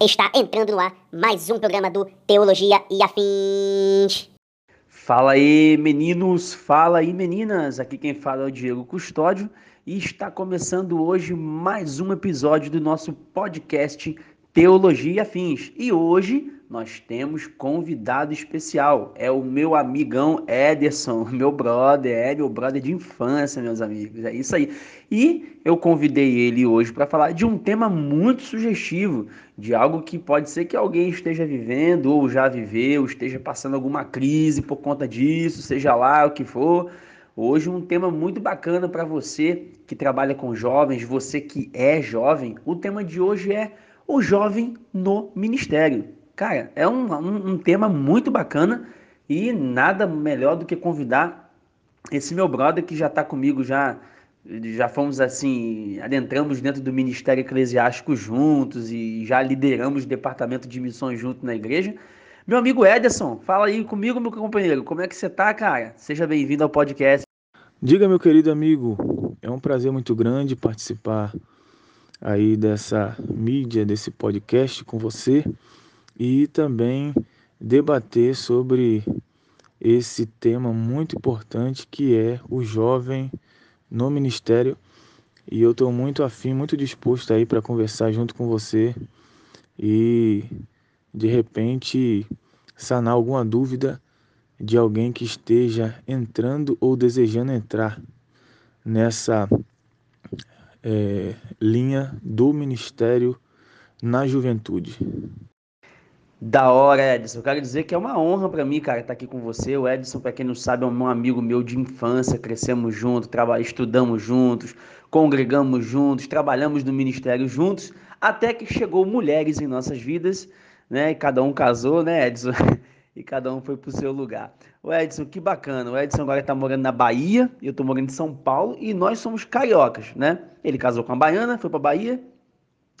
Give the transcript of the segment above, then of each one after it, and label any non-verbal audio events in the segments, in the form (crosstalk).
Está entrando no ar mais um programa do Teologia e Afins. Fala aí, meninos, fala aí, meninas. Aqui quem fala é o Diego Custódio e está começando hoje mais um episódio do nosso podcast Teologia e Afins. E hoje nós temos convidado especial. É o meu amigão Ederson, (laughs) meu brother, é meu brother de infância, meus amigos. É isso aí. E eu convidei ele hoje para falar de um tema muito sugestivo, de algo que pode ser que alguém esteja vivendo ou já viveu, esteja passando alguma crise por conta disso, seja lá o que for. Hoje um tema muito bacana para você que trabalha com jovens, você que é jovem. O tema de hoje é o jovem no ministério. Cara, é um, um, um tema muito bacana e nada melhor do que convidar esse meu brother que já está comigo já já fomos assim, adentramos dentro do ministério eclesiástico juntos e já lideramos o departamento de missões junto na igreja. Meu amigo Ederson, fala aí comigo, meu companheiro, como é que você tá, cara? Seja bem-vindo ao podcast. Diga, meu querido amigo, é um prazer muito grande participar aí dessa mídia, desse podcast com você e também debater sobre esse tema muito importante que é o jovem no ministério. E eu estou muito afim, muito disposto aí para conversar junto com você e de repente sanar alguma dúvida de alguém que esteja entrando ou desejando entrar nessa é, linha do ministério na juventude. Da hora, Edson. Eu quero dizer que é uma honra para mim, cara, estar tá aqui com você. O Edson, para quem não sabe, é um amigo meu de infância. Crescemos juntos, estudamos juntos, congregamos juntos, trabalhamos no ministério juntos, até que chegou mulheres em nossas vidas, né? E cada um casou, né, Edson? (laughs) E cada um foi pro seu lugar. O Edson, que bacana. O Edson agora está morando na Bahia, eu estou morando em São Paulo e nós somos cariocas, né? Ele casou com a baiana, foi para Bahia,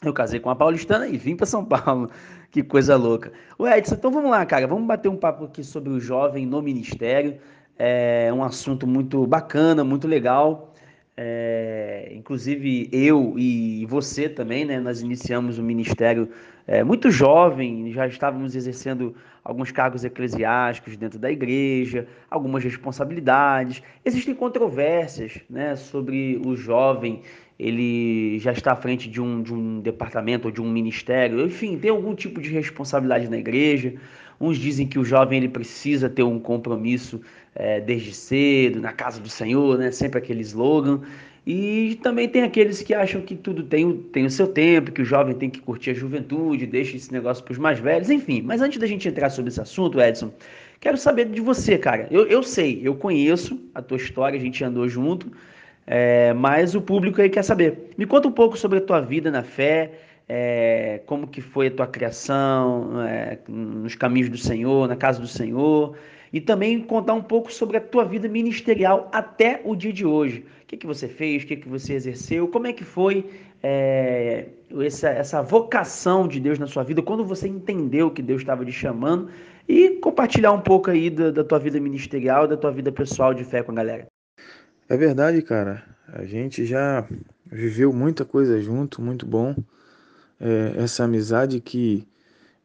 eu casei com a paulistana e vim para São Paulo. Que coisa louca. O Edson, então vamos lá, cara. Vamos bater um papo aqui sobre o jovem no ministério. É um assunto muito bacana, muito legal. É, inclusive eu e você também, né? Nós iniciamos o ministério é, muito jovem, já estávamos exercendo alguns cargos eclesiásticos dentro da igreja, algumas responsabilidades. Existem controvérsias, né, sobre o jovem ele já está à frente de um, de um departamento ou de um ministério, enfim, tem algum tipo de responsabilidade na igreja. Uns dizem que o jovem ele precisa ter um compromisso é, desde cedo, na casa do Senhor, né? sempre aquele slogan. E também tem aqueles que acham que tudo tem, tem o seu tempo, que o jovem tem que curtir a juventude, deixa esse negócio para os mais velhos, enfim. Mas antes da gente entrar sobre esse assunto, Edson, quero saber de você, cara. Eu, eu sei, eu conheço a tua história, a gente andou junto, é, mas o público aí quer saber. Me conta um pouco sobre a tua vida na fé, é, como que foi a tua criação, é, nos caminhos do Senhor, na casa do Senhor, e também contar um pouco sobre a tua vida ministerial até o dia de hoje. O que, que você fez, o que, que você exerceu, como é que foi é, essa, essa vocação de Deus na sua vida, quando você entendeu que Deus estava te chamando, e compartilhar um pouco aí da, da tua vida ministerial, da tua vida pessoal de fé com a galera. É verdade, cara. A gente já viveu muita coisa junto, muito bom. É, essa amizade que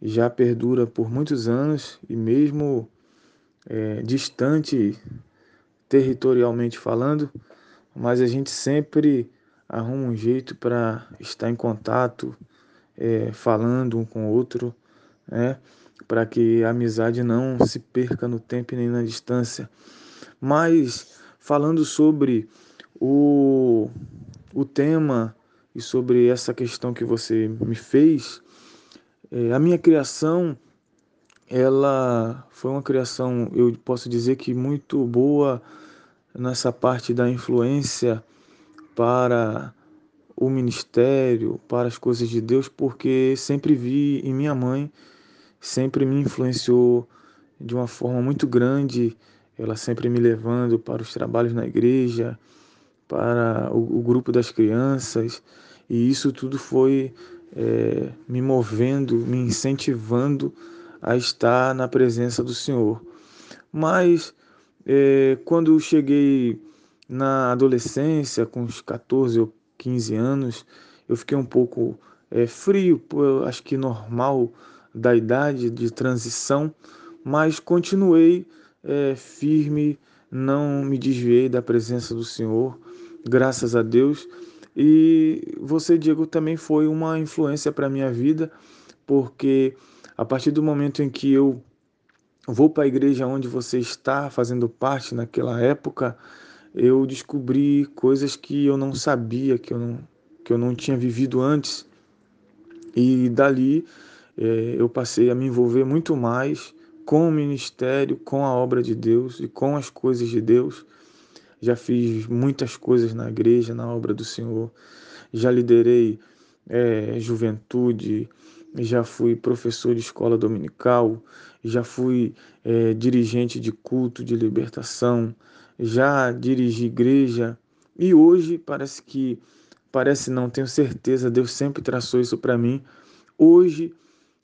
já perdura por muitos anos e mesmo é, distante territorialmente falando, mas a gente sempre arruma um jeito para estar em contato, é, falando um com o outro, né? para que a amizade não se perca no tempo nem na distância. Mas falando sobre o, o tema e sobre essa questão que você me fez, é, a minha criação ela foi uma criação, eu posso dizer que muito boa nessa parte da influência para o ministério, para as coisas de Deus, porque sempre vi em minha mãe, sempre me influenciou de uma forma muito grande ela sempre me levando para os trabalhos na igreja, para o, o grupo das crianças, e isso tudo foi é, me movendo, me incentivando a estar na presença do Senhor. Mas é, quando cheguei na adolescência, com uns 14 ou 15 anos, eu fiquei um pouco é, frio, acho que normal da idade de transição, mas continuei é, firme, não me desviei da presença do Senhor, graças a Deus. E você, Diego, também foi uma influência para a minha vida, porque a partir do momento em que eu vou para a igreja onde você está fazendo parte naquela época, eu descobri coisas que eu não sabia, que eu não, que eu não tinha vivido antes. E dali é, eu passei a me envolver muito mais com o ministério, com a obra de Deus e com as coisas de Deus. Já fiz muitas coisas na igreja, na obra do Senhor. Já liderei é, juventude, já fui professor de escola dominical, já fui é, dirigente de culto de libertação, já dirigi igreja e hoje parece que, parece não, tenho certeza, Deus sempre traçou isso para mim. Hoje,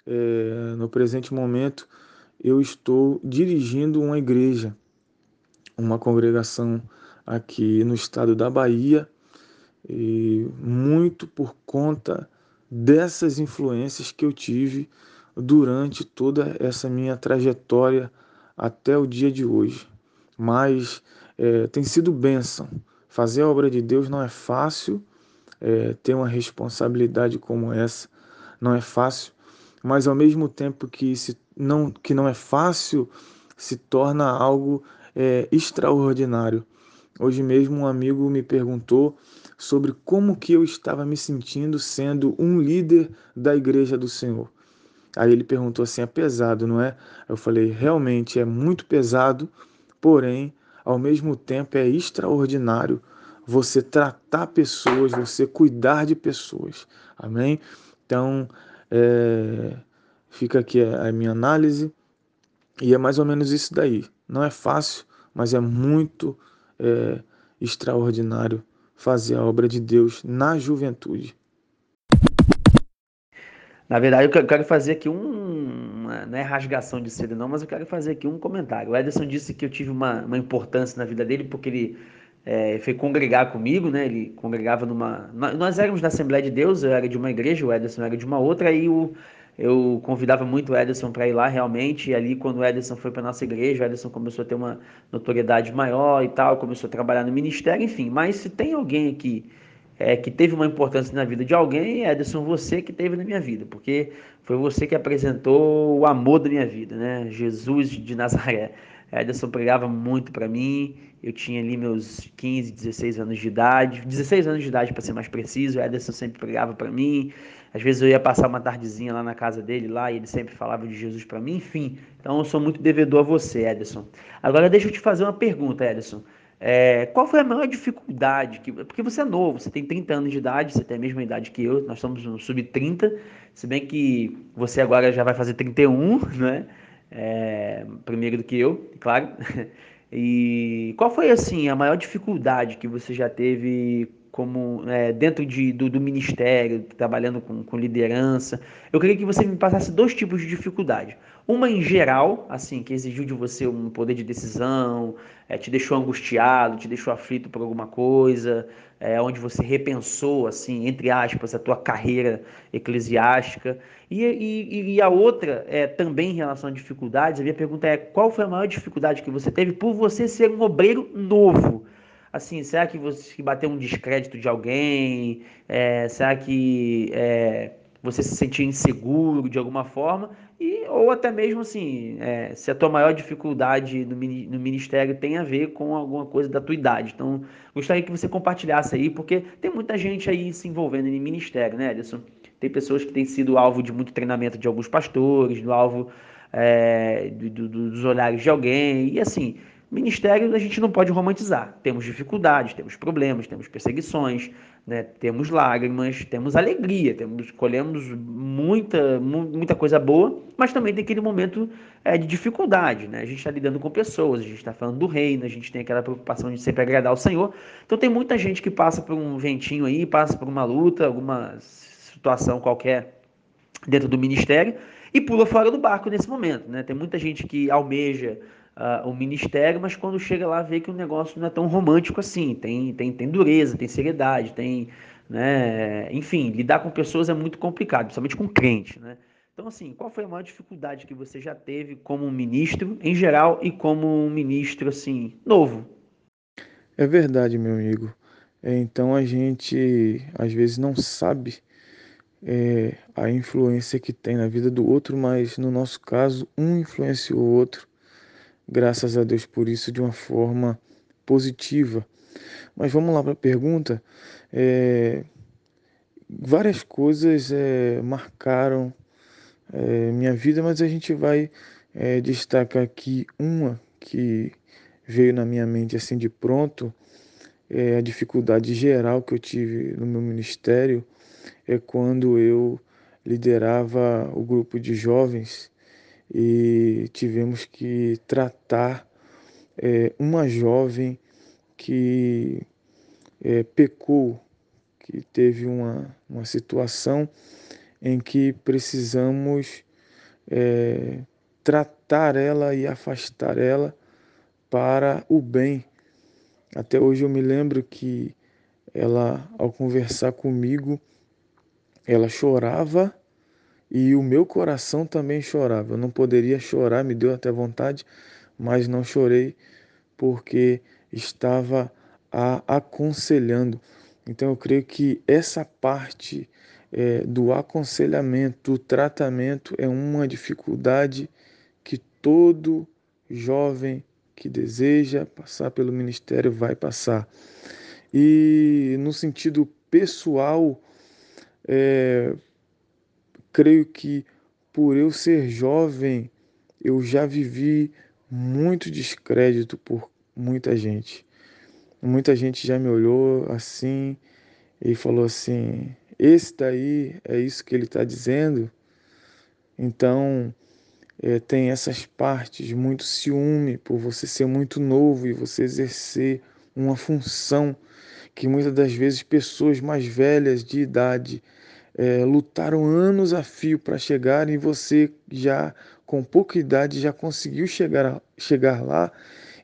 é, no presente momento, eu estou dirigindo uma igreja, uma congregação aqui no estado da Bahia, e muito por conta dessas influências que eu tive durante toda essa minha trajetória até o dia de hoje. Mas é, tem sido bênção. Fazer a obra de Deus não é fácil, é, ter uma responsabilidade como essa não é fácil, mas ao mesmo tempo que, se, não, que não é fácil, se torna algo é, extraordinário. Hoje mesmo um amigo me perguntou sobre como que eu estava me sentindo sendo um líder da igreja do Senhor. Aí ele perguntou assim: é pesado, não é? Eu falei: realmente é muito pesado, porém, ao mesmo tempo é extraordinário você tratar pessoas, você cuidar de pessoas. Amém? Então, é, fica aqui a minha análise e é mais ou menos isso daí. Não é fácil, mas é muito é, extraordinário fazer a obra de Deus na juventude. Na verdade, eu quero fazer aqui um. Não é rasgação de seda, não, mas eu quero fazer aqui um comentário. O Ederson disse que eu tive uma, uma importância na vida dele porque ele é, foi congregar comigo, né? Ele congregava numa. Nós éramos da Assembleia de Deus, eu era de uma igreja, o Ederson era de uma outra, e o, eu convidava muito o Ederson para ir lá realmente. E ali, quando o Ederson foi para nossa igreja, o Ederson começou a ter uma notoriedade maior e tal, começou a trabalhar no ministério, enfim. Mas se tem alguém aqui é, que teve uma importância na vida de alguém, Ederson, você que teve na minha vida, porque foi você que apresentou o amor da minha vida, né? Jesus de Nazaré. Ederson pregava muito para mim, eu tinha ali meus 15, 16 anos de idade, 16 anos de idade para ser mais preciso, Ederson sempre pregava para mim, às vezes eu ia passar uma tardezinha lá na casa dele, lá, e ele sempre falava de Jesus para mim, enfim. Então eu sou muito devedor a você, Ederson. Agora deixa eu te fazer uma pergunta, Ederson. É, qual foi a maior dificuldade? Que, porque você é novo, você tem 30 anos de idade, você tem a mesma idade que eu, nós estamos no sub-30, se bem que você agora já vai fazer 31, né? É, primeiro do que eu, claro. (laughs) E qual foi assim a maior dificuldade que você já teve como é, dentro de, do, do, ministério, trabalhando com, com, liderança. Eu queria que você me passasse dois tipos de dificuldade. Uma em geral, assim, que exigiu de você um poder de decisão, é, te deixou angustiado, te deixou aflito por alguma coisa, é, onde você repensou, assim, entre aspas, a tua carreira eclesiástica. E, e, e a outra, é, também em relação a dificuldades, a minha pergunta é qual foi a maior dificuldade que você teve por você ser um obreiro novo? assim, será que você bateu um descrédito de alguém? É, será que é, você se sentiu inseguro de alguma forma? E, ou até mesmo assim, é, se a tua maior dificuldade no, no ministério tem a ver com alguma coisa da tua idade. Então, gostaria que você compartilhasse aí, porque tem muita gente aí se envolvendo em ministério, né, Ederson? Tem pessoas que têm sido alvo de muito treinamento de alguns pastores, do alvo é, do, do, dos olhares de alguém, e assim, Ministério a gente não pode romantizar. Temos dificuldades, temos problemas, temos perseguições, né? temos lágrimas, temos alegria, temos, colhemos muita, muita coisa boa, mas também tem aquele momento é, de dificuldade. Né? A gente está lidando com pessoas, a gente está falando do reino, a gente tem aquela preocupação de sempre agradar ao Senhor. Então tem muita gente que passa por um ventinho aí, passa por uma luta, alguma situação qualquer dentro do ministério e pula fora do barco nesse momento. Né? Tem muita gente que almeja uh, o ministério, mas quando chega lá vê que o negócio não é tão romântico assim. Tem, tem, tem dureza, tem seriedade, tem né? Enfim, lidar com pessoas é muito complicado, principalmente com crente, né? Então, assim, qual foi a maior dificuldade que você já teve como ministro em geral e como ministro, assim, novo? É verdade, meu amigo. É, então a gente às vezes não sabe é, a influência que tem na vida do outro, mas no nosso caso, um influenciou o outro, graças a Deus por isso, de uma forma positiva. Mas vamos lá para a pergunta. É, várias coisas é, marcaram é, minha vida, mas a gente vai é, destacar aqui uma que veio na minha mente assim de pronto, é a dificuldade geral que eu tive no meu ministério é quando eu liderava o grupo de jovens e tivemos que tratar é, uma jovem que é, pecou, que teve uma, uma situação em que precisamos é, tratar ela e afastar ela para o bem. Até hoje eu me lembro que ela, ao conversar comigo, ela chorava e o meu coração também chorava. Eu não poderia chorar, me deu até vontade, mas não chorei porque estava a aconselhando. Então eu creio que essa parte é, do aconselhamento, do tratamento, é uma dificuldade que todo jovem que deseja passar pelo ministério vai passar. E no sentido pessoal, é, creio que por eu ser jovem, eu já vivi muito descrédito por muita gente. Muita gente já me olhou assim e falou assim: esse daí é isso que ele está dizendo. Então, é, tem essas partes, muito ciúme por você ser muito novo e você exercer uma função que muitas das vezes pessoas mais velhas de idade é, lutaram anos a fio para chegar e você já com pouca idade já conseguiu chegar, chegar lá.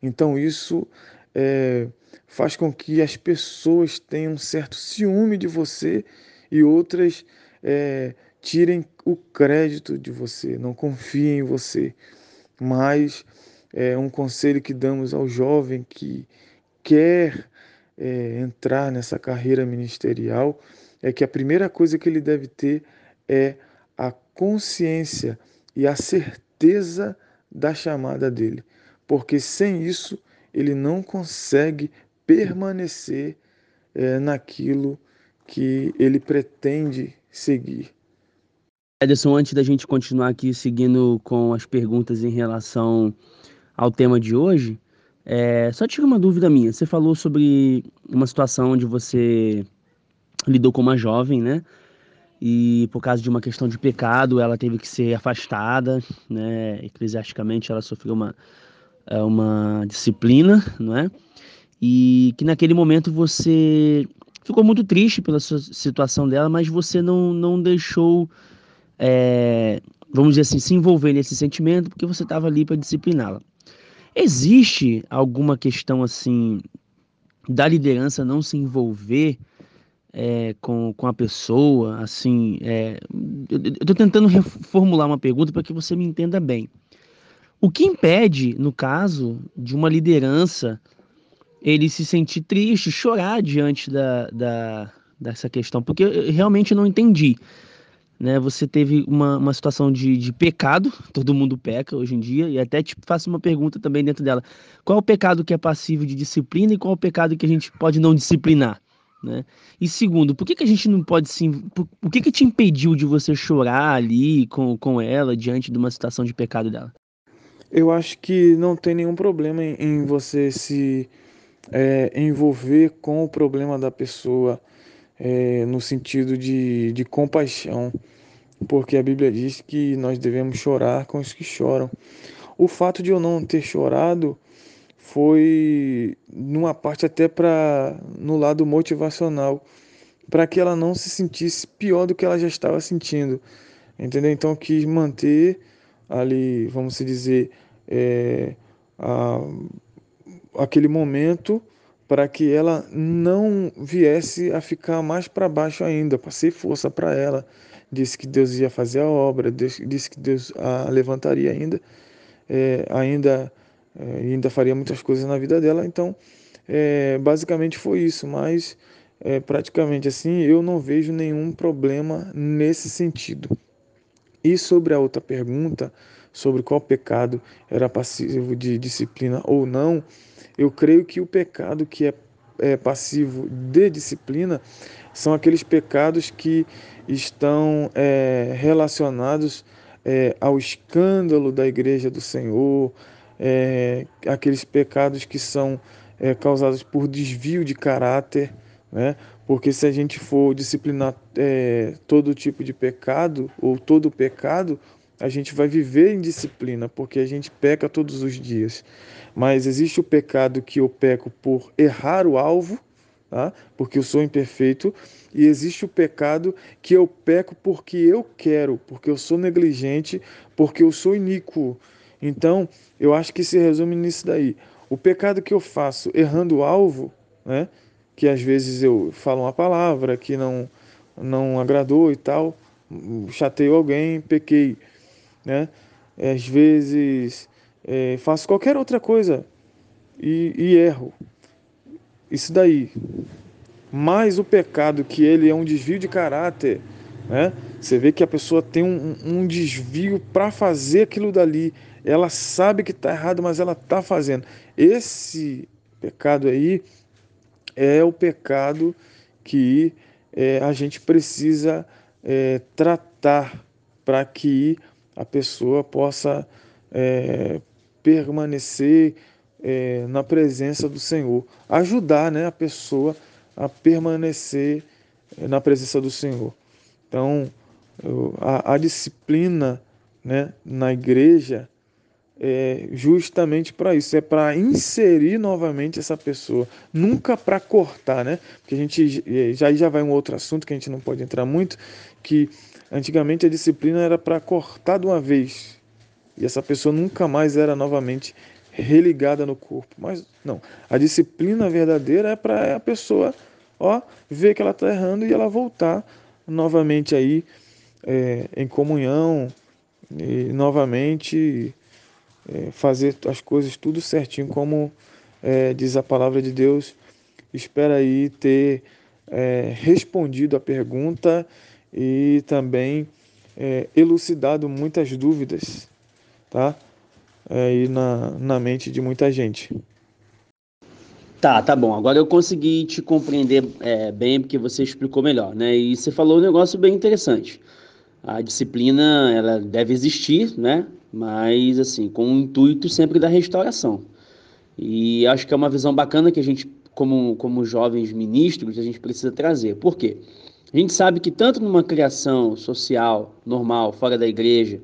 Então isso é, faz com que as pessoas tenham um certo ciúme de você e outras é, tirem o crédito de você, não confiem em você. Mas é um conselho que damos ao jovem que quer é, entrar nessa carreira ministerial é que a primeira coisa que ele deve ter é a consciência e a certeza da chamada dele, porque sem isso ele não consegue permanecer é, naquilo que ele pretende seguir. Ederson, antes da gente continuar aqui seguindo com as perguntas em relação ao tema de hoje, é, só tira uma dúvida minha. Você falou sobre uma situação onde você lidou com uma jovem, né? E por causa de uma questão de pecado, ela teve que ser afastada, né? Eclesiasticamente, ela sofreu uma, é, uma disciplina, não é? E que naquele momento você ficou muito triste pela situação dela, mas você não, não deixou é, vamos dizer assim, se envolver nesse sentimento porque você estava ali para discipliná-la. Existe alguma questão assim da liderança não se envolver é, com, com a pessoa, assim, é, eu estou tentando reformular uma pergunta para que você me entenda bem. O que impede, no caso de uma liderança, ele se sentir triste, chorar diante da, da, dessa questão? Porque eu realmente não entendi né? Você teve uma, uma situação de, de pecado, (laughs) todo mundo peca hoje em dia, e até te faço uma pergunta também dentro dela. Qual é o pecado que é passivo de disciplina e qual é o pecado que a gente pode não disciplinar? Né? E segundo, por que, que a gente não pode. Por, o que, que te impediu de você chorar ali com, com ela diante de uma situação de pecado dela? Eu acho que não tem nenhum problema em, em você se é, envolver com o problema da pessoa é, no sentido de, de compaixão, porque a Bíblia diz que nós devemos chorar com os que choram. O fato de eu não ter chorado foi numa parte até para no lado motivacional, para que ela não se sentisse pior do que ela já estava sentindo, entendeu? Então quis manter ali, vamos dizer, é, a, aquele momento para que ela não viesse a ficar mais para baixo ainda. Passei força para ela, disse que Deus ia fazer a obra, disse que Deus a levantaria ainda, é, ainda, é, ainda faria muitas coisas na vida dela. Então, é, basicamente foi isso, mas é, praticamente assim eu não vejo nenhum problema nesse sentido. E sobre a outra pergunta, sobre qual pecado era passivo de disciplina ou não, eu creio que o pecado que é, é passivo de disciplina são aqueles pecados que estão é, relacionados é, ao escândalo da igreja do Senhor, é, aqueles pecados que são é, causados por desvio de caráter, né? porque se a gente for disciplinar é, todo tipo de pecado ou todo pecado, a gente vai viver em disciplina, porque a gente peca todos os dias. Mas existe o pecado que eu peco por errar o alvo, tá? porque eu sou imperfeito, e existe o pecado que eu peco porque eu quero, porque eu sou negligente, porque eu sou iníquo. Então, eu acho que se resume nisso daí. O pecado que eu faço errando o alvo, né? que às vezes eu falo uma palavra que não, não agradou e tal, chateio alguém, pequei né? Às vezes é, faço qualquer outra coisa e, e erro. Isso daí. Mas o pecado que ele é um desvio de caráter, né? Você vê que a pessoa tem um, um desvio para fazer aquilo dali. Ela sabe que está errado, mas ela está fazendo. Esse pecado aí é o pecado que é, a gente precisa é, tratar para que a pessoa possa é, permanecer é, na presença do Senhor, ajudar né, a pessoa a permanecer é, na presença do Senhor. Então, a, a disciplina né, na igreja é justamente para isso, é para inserir novamente essa pessoa, nunca para cortar, né? Porque a gente já já vai um outro assunto que a gente não pode entrar muito, que Antigamente a disciplina era para cortar de uma vez e essa pessoa nunca mais era novamente religada no corpo. Mas não, a disciplina verdadeira é para a pessoa ó, ver que ela está errando e ela voltar novamente aí é, em comunhão e novamente é, fazer as coisas tudo certinho como é, diz a palavra de Deus. Espera aí ter é, respondido a pergunta e também é, elucidado muitas dúvidas, tá? Aí na, na mente de muita gente. Tá, tá bom. Agora eu consegui te compreender é, bem porque você explicou melhor, né? E você falou um negócio bem interessante. A disciplina ela deve existir, né? Mas assim, com o intuito sempre da restauração. E acho que é uma visão bacana que a gente, como, como jovens ministros, a gente precisa trazer. Por quê? A gente sabe que tanto numa criação social normal, fora da igreja,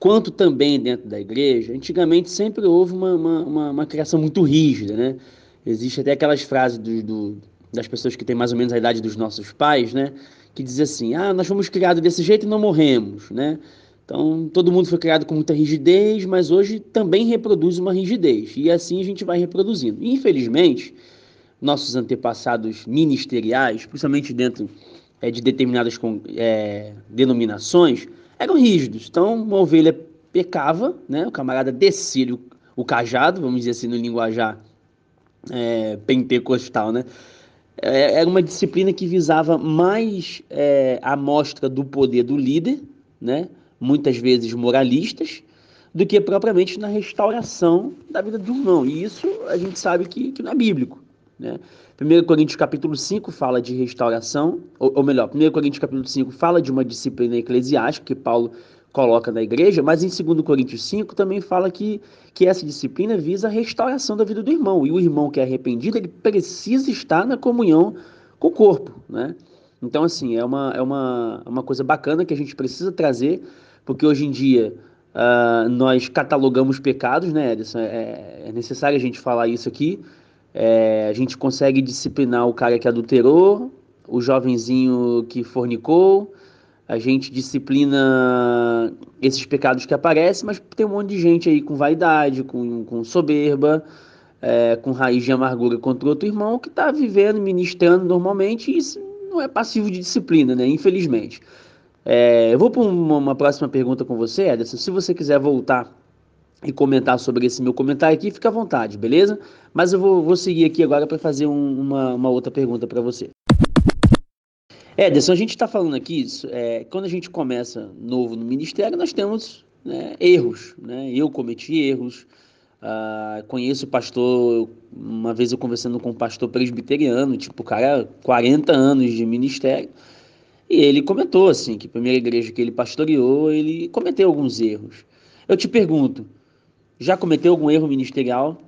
quanto também dentro da igreja, antigamente sempre houve uma, uma, uma, uma criação muito rígida, né? Existe até aquelas frases do, do, das pessoas que têm mais ou menos a idade dos nossos pais, né? Que diz assim, ah, nós fomos criados desse jeito e não morremos, né? Então, todo mundo foi criado com muita rigidez, mas hoje também reproduz uma rigidez. E assim a gente vai reproduzindo. infelizmente, nossos antepassados ministeriais, principalmente dentro é, de determinadas é, denominações eram rígidos. Então, uma ovelha pecava, né? o camarada descia o, cajado, vamos dizer assim, no linguajar é, pentecostal, né? É, era uma disciplina que visava mais é, a mostra do poder do líder, né? Muitas vezes moralistas, do que propriamente na restauração da vida do irmão. E isso a gente sabe que, que não é bíblico. Né? 1 Coríntios capítulo 5 fala de restauração, ou, ou melhor, 1 Coríntios capítulo 5 fala de uma disciplina eclesiástica que Paulo coloca na igreja, mas em 2 Coríntios 5 também fala que, que essa disciplina visa a restauração da vida do irmão. E o irmão que é arrependido, ele precisa estar na comunhão com o corpo, né? Então, assim, é uma, é uma, uma coisa bacana que a gente precisa trazer, porque hoje em dia uh, nós catalogamos pecados, né, Edson? É, é necessário a gente falar isso aqui, é, a gente consegue disciplinar o cara que adulterou, o jovenzinho que fornicou, a gente disciplina esses pecados que aparecem, mas tem um monte de gente aí com vaidade, com, com soberba, é, com raiz de amargura contra outro irmão que está vivendo, ministrando normalmente, e isso não é passivo de disciplina, né? Infelizmente. É, eu vou para uma, uma, próxima pergunta com você, Ederson. Se você quiser voltar e comentar sobre esse meu comentário aqui, fica à vontade, beleza? Mas eu vou, vou seguir aqui agora para fazer um, uma, uma outra pergunta para você. Ederson, a gente está falando aqui, é, quando a gente começa novo no ministério, nós temos né, erros. Né? Eu cometi erros. Uh, conheço o pastor, uma vez eu conversando com um pastor presbiteriano, tipo, cara, 40 anos de ministério, e ele comentou assim, que a primeira igreja que ele pastoreou, ele cometeu alguns erros. Eu te pergunto, já cometeu algum erro ministerial?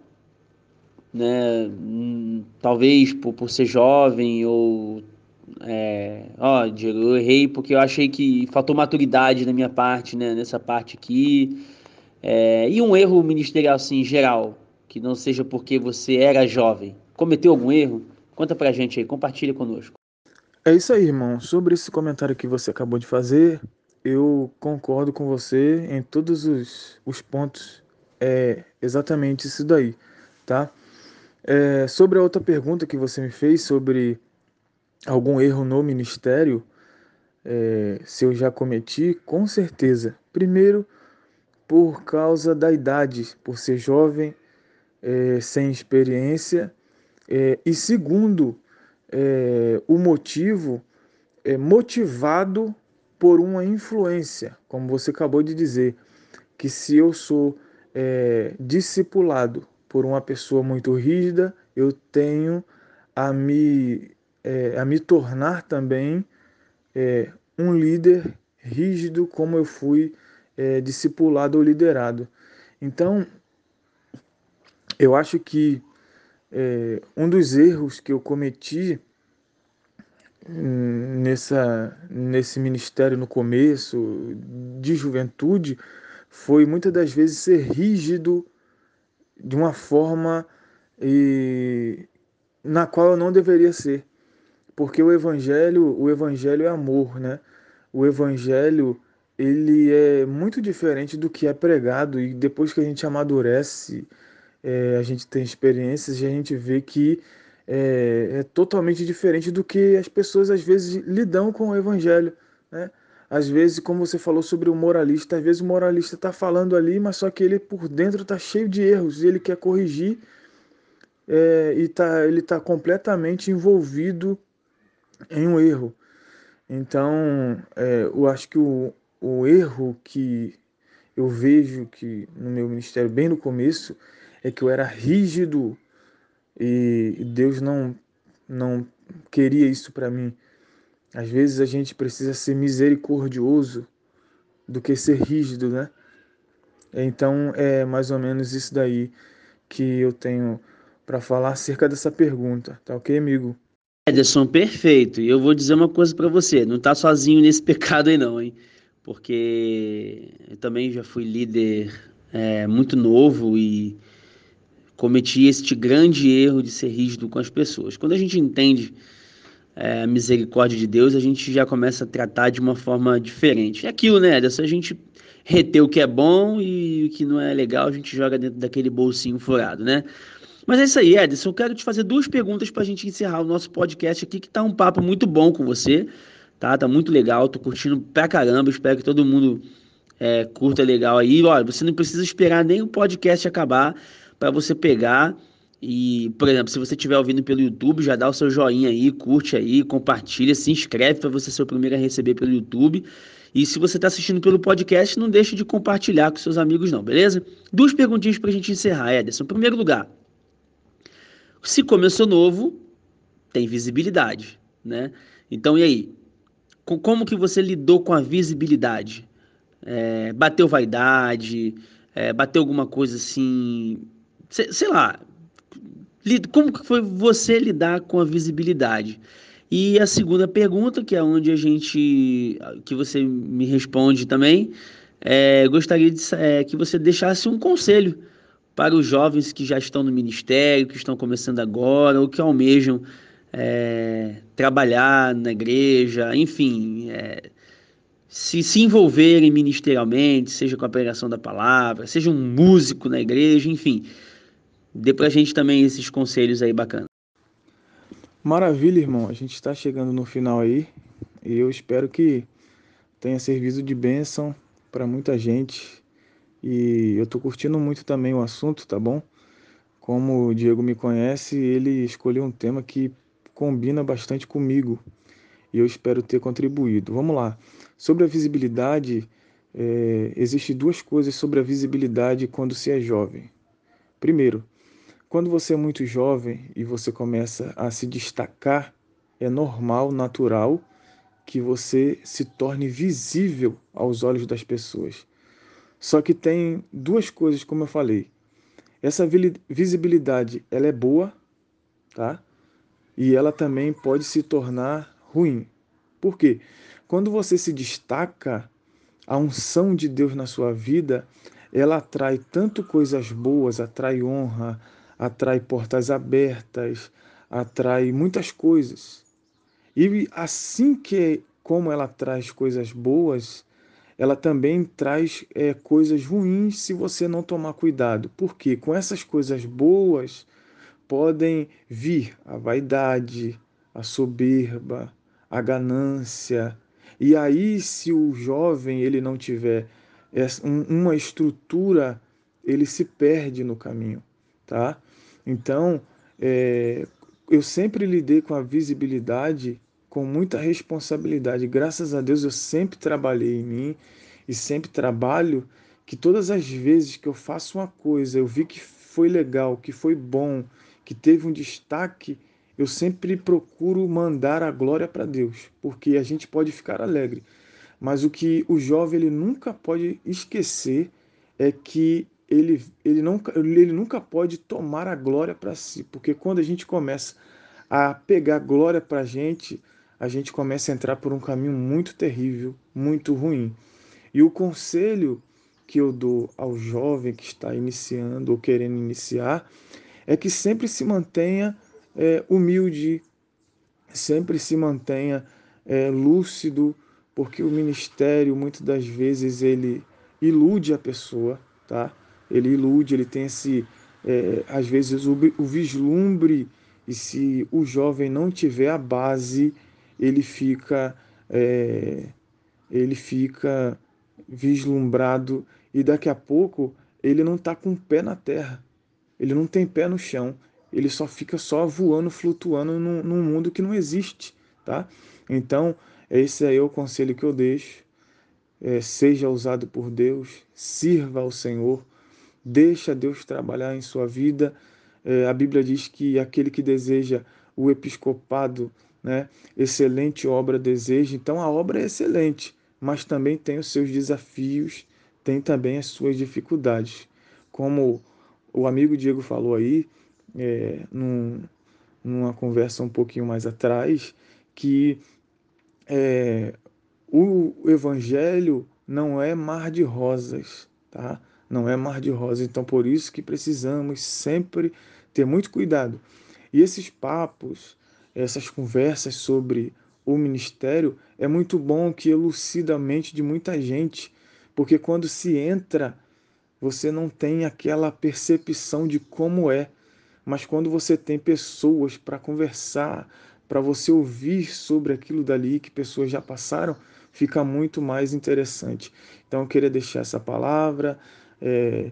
Né? Hum, talvez por, por ser jovem ou é, ó, Diego, eu errei porque eu achei que faltou maturidade na minha parte, né, nessa parte aqui. É, e um erro ministerial, assim, geral, que não seja porque você era jovem. Cometeu algum erro? Conta pra gente aí, compartilha conosco. É isso aí, irmão. Sobre esse comentário que você acabou de fazer, eu concordo com você em todos os, os pontos. É exatamente isso daí, tá? É, sobre a outra pergunta que você me fez sobre algum erro no ministério, é, se eu já cometi, com certeza. Primeiro, por causa da idade, por ser jovem, é, sem experiência. É, e segundo, é, o motivo é motivado por uma influência, como você acabou de dizer, que se eu sou é, discipulado por uma pessoa muito rígida, eu tenho a me é, a me tornar também é, um líder rígido como eu fui é, discipulado ou liderado. Então, eu acho que é, um dos erros que eu cometi hum, nessa, nesse ministério no começo de juventude foi muitas das vezes ser rígido de uma forma e, na qual eu não deveria ser porque o evangelho, o evangelho é amor, né? O evangelho ele é muito diferente do que é pregado e depois que a gente amadurece, é, a gente tem experiências e a gente vê que é, é, totalmente diferente do que as pessoas às vezes lidam com o evangelho, né? Às vezes, como você falou sobre o moralista, às vezes o moralista está falando ali, mas só que ele por dentro está cheio de erros e ele quer corrigir é, e tá, ele está completamente envolvido em um erro. Então, é, eu acho que o, o erro que eu vejo que no meu ministério, bem no começo, é que eu era rígido e Deus não, não queria isso para mim. Às vezes a gente precisa ser misericordioso do que ser rígido, né? Então é mais ou menos isso daí que eu tenho para falar acerca dessa pergunta, tá ok, amigo? Ederson, perfeito. E eu vou dizer uma coisa para você, não tá sozinho nesse (laughs) pecado aí não, hein? Porque eu também já fui líder é, muito novo e cometi este grande erro de ser rígido com as pessoas. Quando a gente entende é, a misericórdia de Deus, a gente já começa a tratar de uma forma diferente. É aquilo, né, Ederson? A gente reter o que é bom e o que não é legal, a gente joga dentro daquele bolsinho furado, né? Mas é isso aí, Edson. Eu quero te fazer duas perguntas para a gente encerrar o nosso podcast aqui, que tá um papo muito bom com você. Tá, tá muito legal, tô curtindo pra caramba. Espero que todo mundo é, curta legal aí. Olha, você não precisa esperar nem o podcast acabar para você pegar e, por exemplo, se você estiver ouvindo pelo YouTube, já dá o seu joinha aí, curte aí, compartilha, se inscreve para você ser o primeiro a receber pelo YouTube. E se você está assistindo pelo podcast, não deixe de compartilhar com seus amigos, não, beleza? Duas perguntinhas para a gente encerrar, Ederson. Em primeiro lugar, se começou novo, tem visibilidade, né? Então, e aí? Como que você lidou com a visibilidade? É, bateu vaidade? É, bateu alguma coisa assim? Sei, sei lá. Como que foi você lidar com a visibilidade? E a segunda pergunta, que é onde a gente, que você me responde também, é, gostaria de, é, que você deixasse um conselho para os jovens que já estão no ministério, que estão começando agora, ou que almejam é, trabalhar na igreja, enfim, é, se, se envolverem ministerialmente, seja com a pregação da palavra, seja um músico na igreja, enfim. Dê pra gente também esses conselhos aí bacana. Maravilha, irmão. A gente está chegando no final aí e eu espero que tenha servido de bênção para muita gente. E eu tô curtindo muito também o assunto, tá bom? Como o Diego me conhece, ele escolheu um tema que combina bastante comigo e eu espero ter contribuído. Vamos lá. Sobre a visibilidade, é, existem duas coisas sobre a visibilidade quando se é jovem. Primeiro, quando você é muito jovem e você começa a se destacar, é normal, natural que você se torne visível aos olhos das pessoas. Só que tem duas coisas, como eu falei. Essa visibilidade, ela é boa, tá? E ela também pode se tornar ruim. Por quê? Quando você se destaca, a unção de Deus na sua vida, ela atrai tanto coisas boas, atrai honra, atrai portas abertas, atrai muitas coisas. E assim que como ela traz coisas boas, ela também traz é, coisas ruins se você não tomar cuidado. Porque com essas coisas boas podem vir a vaidade, a soberba, a ganância. E aí, se o jovem ele não tiver uma estrutura, ele se perde no caminho, tá? Então, é, eu sempre lidei com a visibilidade com muita responsabilidade. Graças a Deus eu sempre trabalhei em mim e sempre trabalho que todas as vezes que eu faço uma coisa, eu vi que foi legal, que foi bom, que teve um destaque, eu sempre procuro mandar a glória para Deus, porque a gente pode ficar alegre, mas o que o jovem ele nunca pode esquecer é que ele, ele, não, ele nunca pode tomar a glória para si, porque quando a gente começa a pegar glória para a gente, a gente começa a entrar por um caminho muito terrível, muito ruim. E o conselho que eu dou ao jovem que está iniciando ou querendo iniciar é que sempre se mantenha é, humilde, sempre se mantenha é, lúcido, porque o ministério muitas das vezes ele ilude a pessoa, tá? Ele ilude, ele tem esse, é, às vezes, o, o vislumbre, e se o jovem não tiver a base, ele fica, é, ele fica vislumbrado e daqui a pouco ele não está com o pé na terra, ele não tem pé no chão, ele só fica só voando, flutuando num, num mundo que não existe, tá? Então, esse aí é o conselho que eu deixo. É, seja usado por Deus, sirva ao Senhor, Deixa Deus trabalhar em sua vida. É, a Bíblia diz que aquele que deseja o episcopado, né, excelente obra deseja. Então a obra é excelente, mas também tem os seus desafios, tem também as suas dificuldades. Como o amigo Diego falou aí, é, num, numa conversa um pouquinho mais atrás, que é, o evangelho não é mar de rosas, tá? Não é mar de rosa. Então, por isso que precisamos sempre ter muito cuidado. E esses papos, essas conversas sobre o ministério, é muito bom que elucida a mente de muita gente, porque quando se entra, você não tem aquela percepção de como é, mas quando você tem pessoas para conversar, para você ouvir sobre aquilo dali que pessoas já passaram, fica muito mais interessante. Então eu queria deixar essa palavra, é,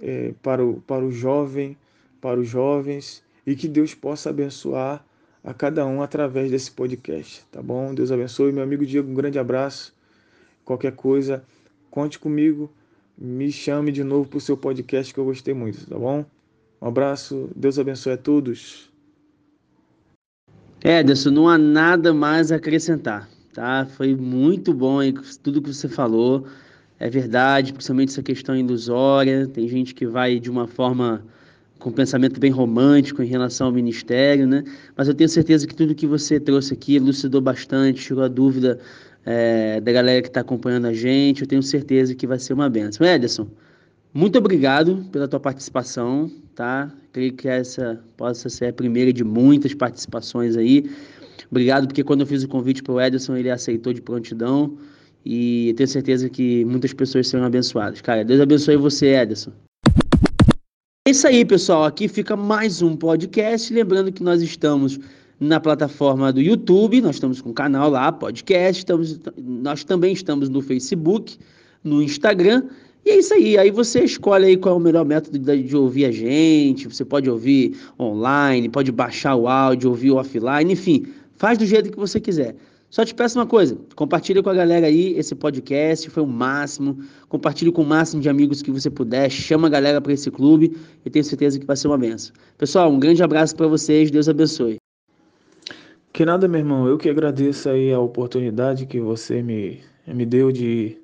é, para, o, para o jovem, para os jovens, e que Deus possa abençoar a cada um através desse podcast, tá bom? Deus abençoe. Meu amigo Diego, um grande abraço. Qualquer coisa, conte comigo. Me chame de novo para o seu podcast que eu gostei muito, tá bom? Um abraço, Deus abençoe a todos. Ederson, não há nada mais a acrescentar, tá? Foi muito bom aí, tudo que você falou. É verdade, principalmente essa questão ilusória. Tem gente que vai de uma forma com um pensamento bem romântico em relação ao ministério, né? Mas eu tenho certeza que tudo que você trouxe aqui elucidou bastante, tirou a dúvida é, da galera que está acompanhando a gente. Eu tenho certeza que vai ser uma benção. Ederson, muito obrigado pela tua participação, tá? Creio que essa possa ser a primeira de muitas participações aí. Obrigado, porque quando eu fiz o convite para o Ederson, ele aceitou de prontidão. E tenho certeza que muitas pessoas serão abençoadas. Cara, Deus abençoe você, Ederson. É isso aí, pessoal. Aqui fica mais um podcast. Lembrando que nós estamos na plataforma do YouTube, nós estamos com o canal lá, podcast, estamos, nós também estamos no Facebook, no Instagram. E é isso aí, aí você escolhe aí qual é o melhor método de, de ouvir a gente. Você pode ouvir online, pode baixar o áudio, ouvir offline, enfim, faz do jeito que você quiser. Só te peço uma coisa, compartilhe com a galera aí esse podcast, foi o máximo. Compartilhe com o máximo de amigos que você puder, chama a galera para esse clube e tenho certeza que vai ser uma benção. Pessoal, um grande abraço para vocês, Deus abençoe. Que nada, meu irmão, eu que agradeço aí a oportunidade que você me, me deu de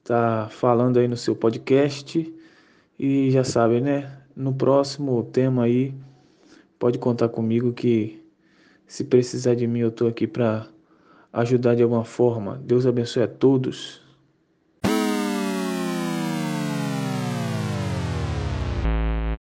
estar tá falando aí no seu podcast. E já sabe, né? No próximo tema aí, pode contar comigo que se precisar de mim, eu tô aqui para ajudar de alguma forma. Deus abençoe a todos.